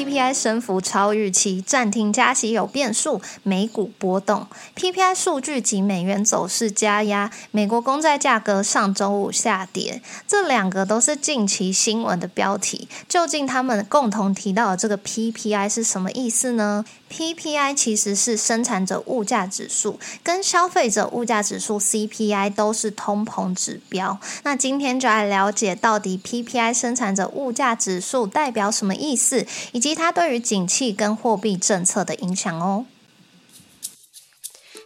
PPI 升幅超预期，暂停加息有变数，美股波动。PPI 数据及美元走势加压，美国公债价格上周五下跌，这两个都是近期新闻的标题。究竟他们共同提到的这个 PPI 是什么意思呢？PPI 其实是生产者物价指数，跟消费者物价指数 CPI 都是通膨指标。那今天就来了解到底 PPI 生产者物价指数代表什么意思，以及它对于景气跟货币政策的影响哦。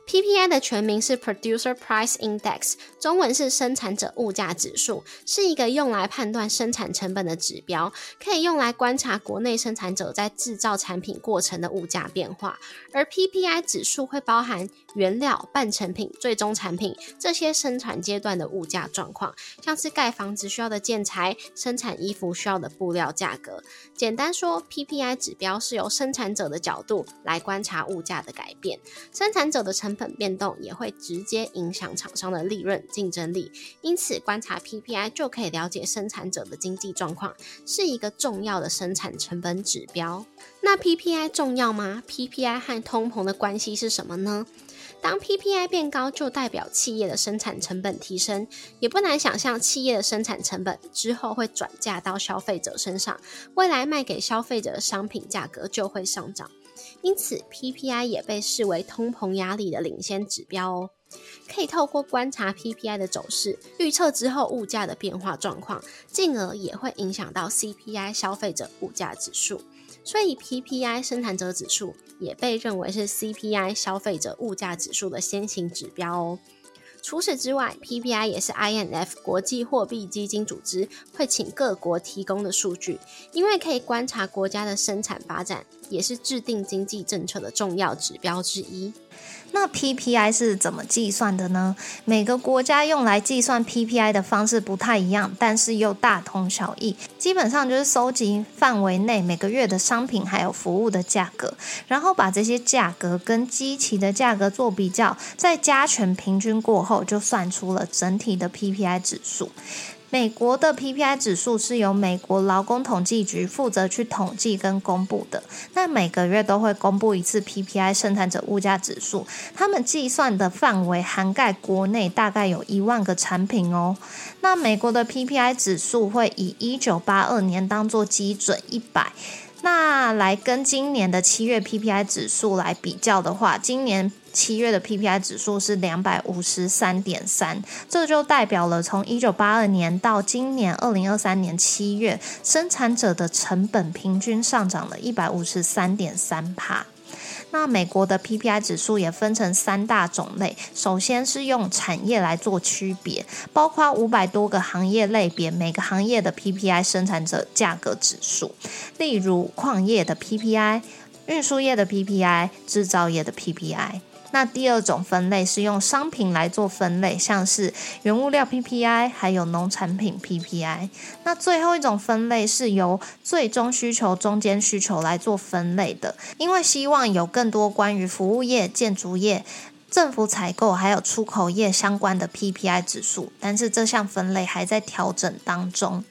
PPI 的全名是 Producer Price Index，中文是生产者物价指数，是一个用来判断生产成本的指标，可以用来观察国内生产者在制造产品过程的物价变化。而 PPI 指数会包含原料、半成品、最终产品这些生产阶段的物价状况，像是盖房子需要的建材、生产衣服需要的布料价格。简单说，PPI 指标是由生产者的角度来观察物价的改变，生产者的成成本变动也会直接影响厂商的利润竞争力。因此，观察 PPI 就可以了解生产者的经济状况，是一个重要的生产成本指标。那 PPI 重要吗？PPI 和通膨的关系是什么呢？当 PPI 变高，就代表企业的生产成本提升，也不难想象，企业的生产成本之后会转嫁到消费者身上，未来卖给消费者的商品价格就会上涨。因此，PPI 也被视为通膨压力的领先指标哦。可以透过观察 PPI 的走势，预测之后物价的变化状况，进而也会影响到 CPI 消费者物价指数。所以，PPI 生产者指数也被认为是 CPI 消费者物价指数的先行指标哦。除此之外，PPI 也是 INF 国际货币基金组织会请各国提供的数据，因为可以观察国家的生产发展，也是制定经济政策的重要指标之一。那 PPI 是怎么计算的呢？每个国家用来计算 PPI 的方式不太一样，但是又大同小异。基本上就是收集范围内每个月的商品还有服务的价格，然后把这些价格跟基期的价格做比较，再加权平均过后，就算出了整体的 PPI 指数。美国的 PPI 指数是由美国劳工统计局负责去统计跟公布的。那每个月都会公布一次 PPI 生产者物价指数，他们计算的范围涵盖国内大概有一万个产品哦。那美国的 PPI 指数会以一九八二年当做基准一百。那来跟今年的七月 PPI 指数来比较的话，今年七月的 PPI 指数是两百五十三点三，这就代表了从一九八二年到今年二零二三年七月，生产者的成本平均上涨了一百五十三点三帕。那美国的 PPI 指数也分成三大种类，首先是用产业来做区别，包括五百多个行业类别，每个行业的 PPI 生产者价格指数，例如矿业的 PPI、运输业的 PPI、制造业的 PPI。那第二种分类是用商品来做分类，像是原物料 PPI，还有农产品 PPI。那最后一种分类是由最终需求、中间需求来做分类的，因为希望有更多关于服务业、建筑业。政府采购还有出口业相关的 PPI 指数，但是这项分类还在调整当中。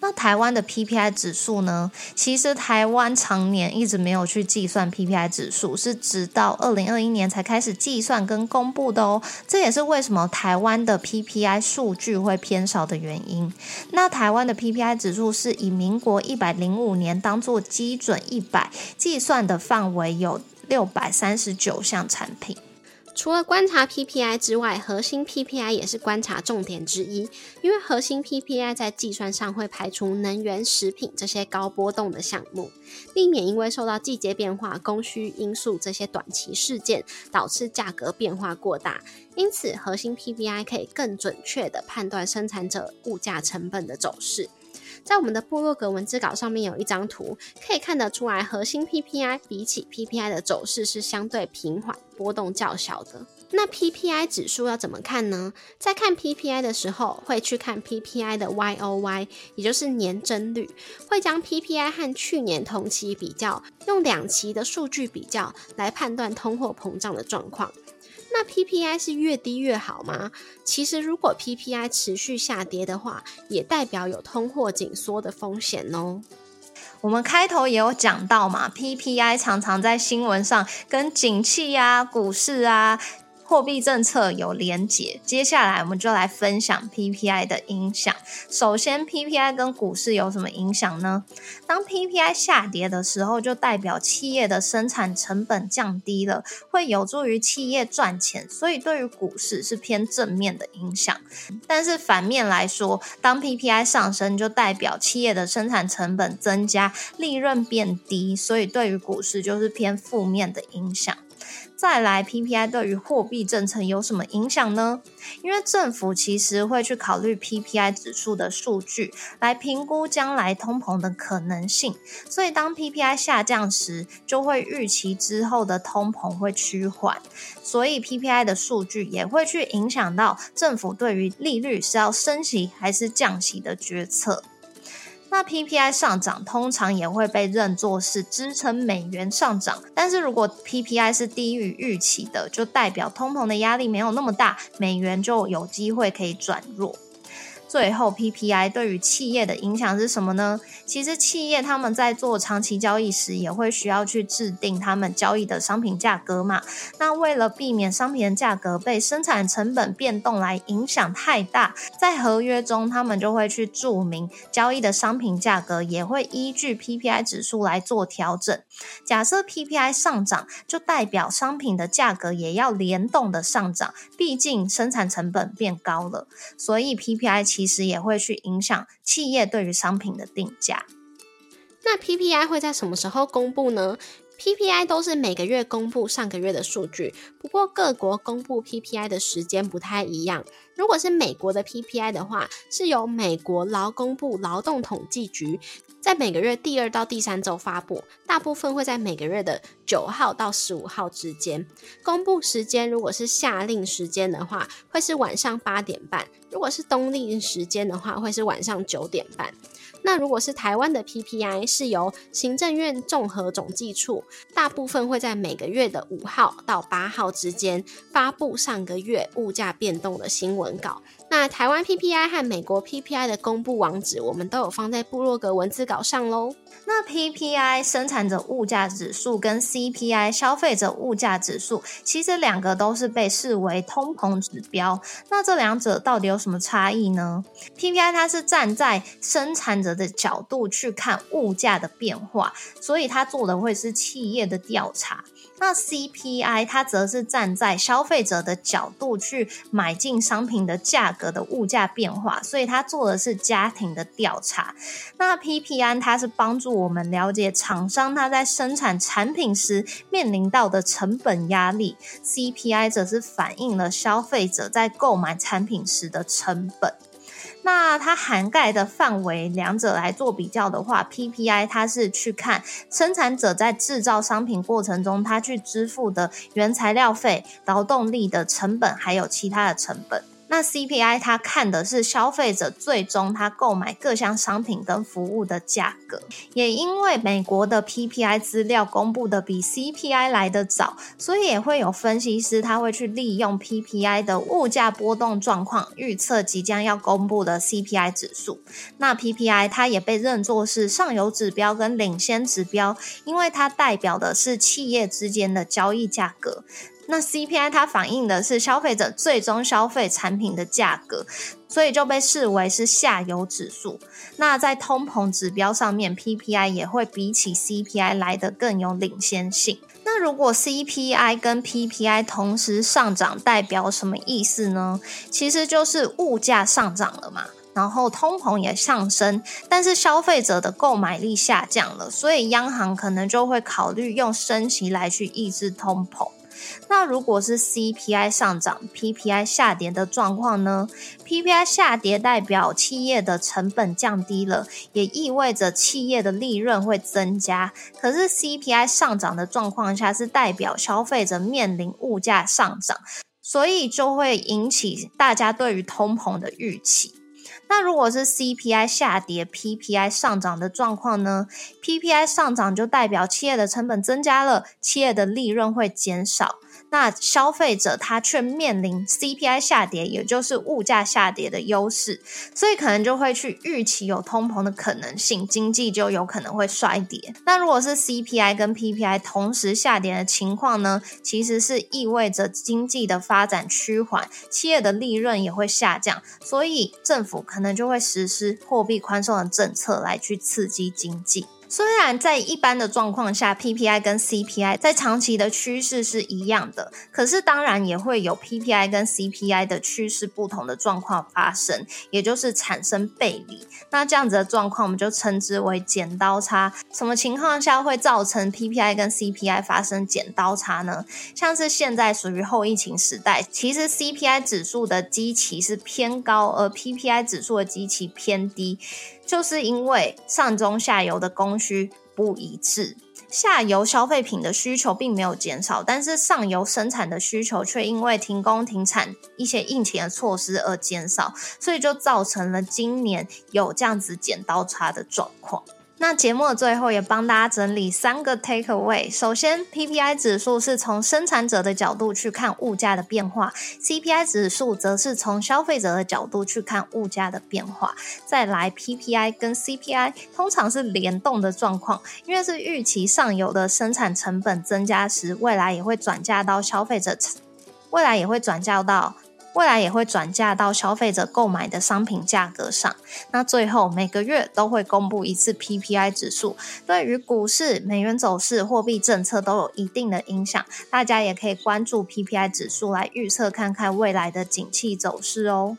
那台湾的 PPI 指数呢？其实台湾常年一直没有去计算 PPI 指数，是直到二零二一年才开始计算跟公布的哦。这也是为什么台湾的 PPI 数据会偏少的原因。那台湾的 PPI 指数是以民国一百零五年当做基准一百，计算的范围有六百三十九项产品。除了观察 PPI 之外，核心 PPI 也是观察重点之一。因为核心 PPI 在计算上会排除能源、食品这些高波动的项目，避免因为受到季节变化、供需因素这些短期事件导致价格变化过大。因此，核心 PPI 可以更准确地判断生产者物价成本的走势。在我们的部落格文字稿上面有一张图，可以看得出来，核心 PPI 比起 PPI 的走势是相对平缓、波动较小的。那 PPI 指数要怎么看呢？在看 PPI 的时候，会去看 PPI 的 YOY，也就是年增率，会将 PPI 和去年同期比较，用两期的数据比较来判断通货膨胀的状况。那 PPI 是越低越好吗？其实，如果 PPI 持续下跌的话，也代表有通货紧缩的风险哦。我们开头也有讲到嘛，PPI 常常在新闻上跟景气啊、股市啊。货币政策有连结，接下来我们就来分享 PPI 的影响。首先，PPI 跟股市有什么影响呢？当 PPI 下跌的时候，就代表企业的生产成本降低了，会有助于企业赚钱，所以对于股市是偏正面的影响。但是反面来说，当 PPI 上升，就代表企业的生产成本增加，利润变低，所以对于股市就是偏负面的影响。再来，PPI 对于货币政策有什么影响呢？因为政府其实会去考虑 PPI 指数的数据，来评估将来通膨的可能性。所以当 PPI 下降时，就会预期之后的通膨会趋缓。所以 PPI 的数据也会去影响到政府对于利率是要升息还是降息的决策。那 PPI 上涨通常也会被认作是支撑美元上涨，但是如果 PPI 是低于预期的，就代表通膨的压力没有那么大，美元就有机会可以转弱。最后，PPI 对于企业的影响是什么呢？其实企业他们在做长期交易时，也会需要去制定他们交易的商品价格嘛。那为了避免商品的价格被生产成本变动来影响太大，在合约中他们就会去注明交易的商品价格也会依据 PPI 指数来做调整。假设 PPI 上涨，就代表商品的价格也要联动的上涨，毕竟生产成本变高了，所以 PPI。其其实也会去影响企业对于商品的定价。那 PPI 会在什么时候公布呢？PPI 都是每个月公布上个月的数据，不过各国公布 PPI 的时间不太一样。如果是美国的 PPI 的话，是由美国劳工部劳动统计局。在每个月第二到第三周发布，大部分会在每个月的九号到十五号之间公布时间。如果是夏令时间的话，会是晚上八点半；如果是冬令时间的话，会是晚上九点半。那如果是台湾的 PPI，是由行政院综合总计处，大部分会在每个月的五号到八号之间发布上个月物价变动的新闻文稿。那台湾 PPI 和美国 PPI 的公布网址，我们都有放在部落格文字稿上喽。那 PPI 生产者物价指数跟 CPI 消费者物价指数，其实两个都是被视为通膨指标。那这两者到底有什么差异呢？PPI 它是站在生产者的角度去看物价的变化，所以它做的会是企业的调查。那 CPI 它则是站在消费者的角度去买进商品的价格的物价变化，所以它做的是家庭的调查。那 PPI 它是帮助我们了解厂商他在生产产品时面临到的成本压力，CPI 则是反映了消费者在购买产品时的成本。那它涵盖的范围，两者来做比较的话，PPI 它是去看生产者在制造商品过程中，他去支付的原材料费、劳动力的成本，还有其他的成本。那 CPI 它看的是消费者最终他购买各项商品跟服务的价格，也因为美国的 PPI 资料公布的比 CPI 来得早，所以也会有分析师他会去利用 PPI 的物价波动状况，预测即将要公布的 CPI 指数。那 PPI 它也被认作是上游指标跟领先指标，因为它代表的是企业之间的交易价格。那 CPI 它反映的是消费者最终消费产品的价格，所以就被视为是下游指数。那在通膨指标上面，PPI 也会比起 CPI 来的更有领先性。那如果 CPI 跟 PPI 同时上涨，代表什么意思呢？其实就是物价上涨了嘛，然后通膨也上升，但是消费者的购买力下降了，所以央行可能就会考虑用升息来去抑制通膨。那如果是 CPI 上涨，PPI 下跌的状况呢？PPI 下跌代表企业的成本降低了，也意味着企业的利润会增加。可是 CPI 上涨的状况下，是代表消费者面临物价上涨，所以就会引起大家对于通膨的预期。那如果是 CPI 下跌，PPI 上涨的状况呢？PPI 上涨就代表企业的成本增加了，企业的利润会减少。那消费者他却面临 CPI 下跌，也就是物价下跌的优势，所以可能就会去预期有通膨的可能性，经济就有可能会衰跌。那如果是 CPI 跟 PPI 同时下跌的情况呢？其实是意味着经济的发展趋缓，企业的利润也会下降，所以政府可能就会实施货币宽松的政策来去刺激经济。虽然在一般的状况下，PPI 跟 CPI 在长期的趋势是一样的，可是当然也会有 PPI 跟 CPI 的趋势不同的状况发生，也就是产生背离。那这样子的状况，我们就称之为剪刀差。什么情况下会造成 PPI 跟 CPI 发生剪刀差呢？像是现在属于后疫情时代，其实 CPI 指数的基期是偏高，而 PPI 指数的基期偏低。就是因为上中下游的供需不一致，下游消费品的需求并没有减少，但是上游生产的需求却因为停工停产一些应急的措施而减少，所以就造成了今年有这样子剪刀差的状况。那节目的最后也帮大家整理三个 take away。首先，PPI 指数是从生产者的角度去看物价的变化，CPI 指数则是从消费者的角度去看物价的变化。再来，PPI 跟 CPI 通常是联动的状况，因为是预期上游的生产成本增加时，未来也会转嫁到消费者，未来也会转嫁到。未来也会转嫁到消费者购买的商品价格上。那最后每个月都会公布一次 PPI 指数，对于股市、美元走势、货币政策都有一定的影响。大家也可以关注 PPI 指数来预测看看未来的景气走势哦。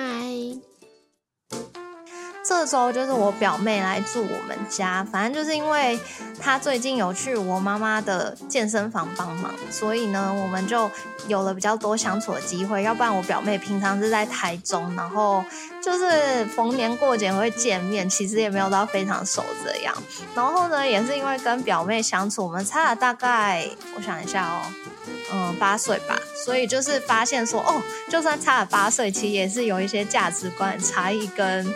这周就是我表妹来住我们家，反正就是因为她最近有去我妈妈的健身房帮忙，所以呢，我们就有了比较多相处的机会。要不然我表妹平常是在台中，然后就是逢年过节会见面，其实也没有到非常熟这样。然后呢，也是因为跟表妹相处，我们差了大概，我想一下哦，嗯，八岁吧，所以就是发现说，哦，就算差了八岁，其实也是有一些价值观差异跟。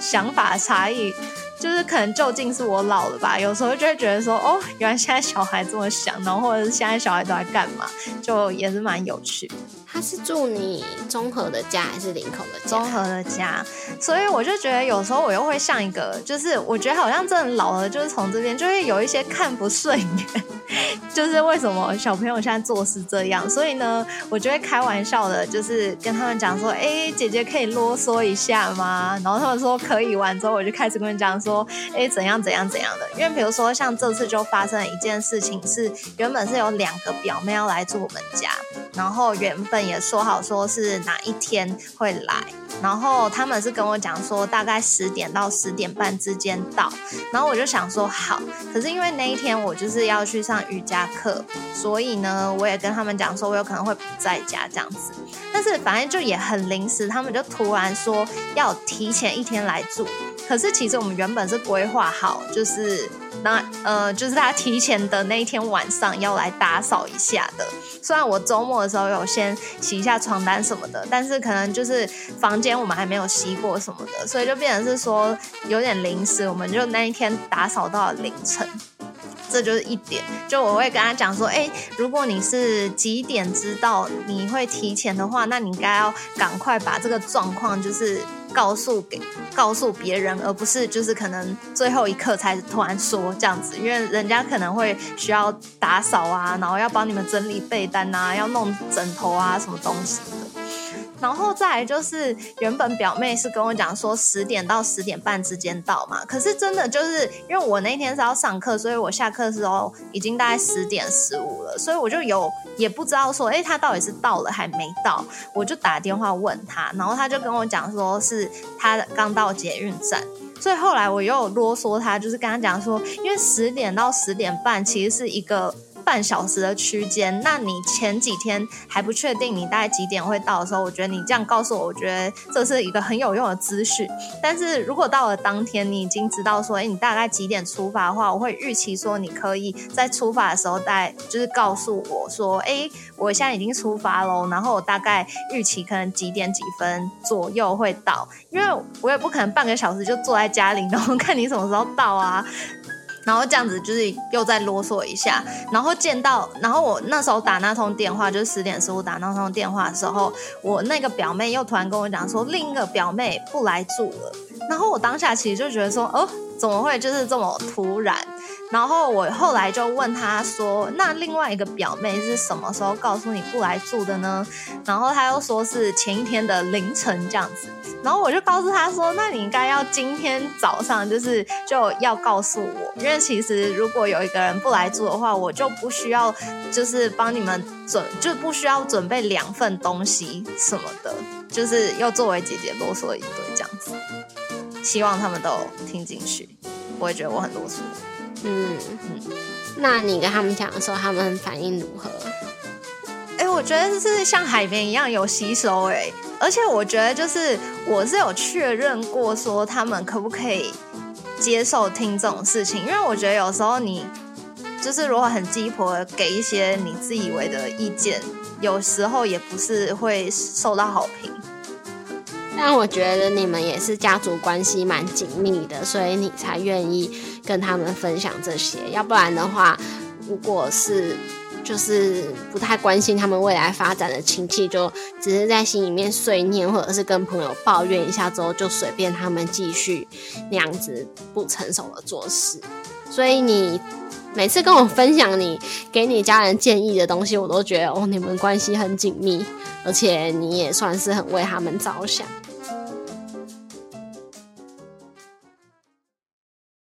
想法差异，就是可能究竟是我老了吧？有时候就会觉得说，哦，原来现在小孩这么想，然后或者是现在小孩都在干嘛，就也是蛮有趣。是住你综合的家还是林口的家？综合的家，所以我就觉得有时候我又会像一个，就是我觉得好像真的老了，就是从这边就会有一些看不顺眼，就是为什么小朋友现在做事这样？所以呢，我就会开玩笑的，就是跟他们讲说，哎，姐姐可以啰嗦一下吗？然后他们说可以，完之后我就开始跟他们讲说，哎，怎样怎样怎样的？因为比如说像这次就发生了一件事情，是原本是有两个表妹要来住我们家，然后原本。也说好说是哪一天会来，然后他们是跟我讲说大概十点到十点半之间到，然后我就想说好，可是因为那一天我就是要去上瑜伽课，所以呢我也跟他们讲说我有可能会不在家这样子，但是反正就也很临时，他们就突然说要提前一天来住。可是其实我们原本是规划好，就是那呃，就是他提前的那一天晚上要来打扫一下的。虽然我周末的时候有先洗一下床单什么的，但是可能就是房间我们还没有吸过什么的，所以就变成是说有点临时，我们就那一天打扫到了凌晨。这就是一点，就我会跟他讲说，哎，如果你是几点知道你会提前的话，那你应该要赶快把这个状况就是告诉给告诉别人，而不是就是可能最后一刻才突然说这样子，因为人家可能会需要打扫啊，然后要帮你们整理被单啊，要弄枕头啊什么东西。然后再来就是，原本表妹是跟我讲说十点到十点半之间到嘛，可是真的就是因为我那天是要上课，所以我下课的时候已经大概十点十五了，所以我就有也不知道说，哎，他到底是到了还没到，我就打电话问他，然后他就跟我讲说是他刚到捷运站，所以后来我又啰嗦他，就是跟他讲说，因为十点到十点半其实是一个。半小时的区间，那你前几天还不确定你大概几点会到的时候，我觉得你这样告诉我，我觉得这是一个很有用的资讯。但是如果到了当天，你已经知道说，哎，你大概几点出发的话，我会预期说，你可以在出发的时候带，就是告诉我说，哎，我现在已经出发喽，然后我大概预期可能几点几分左右会到，因为我也不可能半个小时就坐在家里，然后看你什么时候到啊。然后这样子就是又再啰嗦一下，然后见到，然后我那时候打那通电话，就是十点十五打那通电话的时候，我那个表妹又突然跟我讲说，另一个表妹不来住了。然后我当下其实就觉得说，哦，怎么会就是这么突然？然后我后来就问他说：“那另外一个表妹是什么时候告诉你不来住的呢？”然后他又说是前一天的凌晨这样子。然后我就告诉他说：“那你应该要今天早上就是就要告诉我，因为其实如果有一个人不来住的话，我就不需要就是帮你们准就不需要准备两份东西什么的，就是又作为姐姐啰嗦一堆这样子。希望他们都听进去，我也觉得我很啰嗦。”嗯，那你跟他们讲的时候，他们反应如何？哎，我觉得是像海绵一样有吸收哎，而且我觉得就是我是有确认过，说他们可不可以接受听这种事情，因为我觉得有时候你就是如果很鸡婆给一些你自以为的意见，有时候也不是会受到好评。但我觉得你们也是家族关系蛮紧密的，所以你才愿意跟他们分享这些。要不然的话，如果是就是不太关心他们未来发展的亲戚，就只是在心里面碎念，或者是跟朋友抱怨一下之后，就随便他们继续那样子不成熟的做事。所以你每次跟我分享你给你家人建议的东西，我都觉得哦，你们关系很紧密，而且你也算是很为他们着想。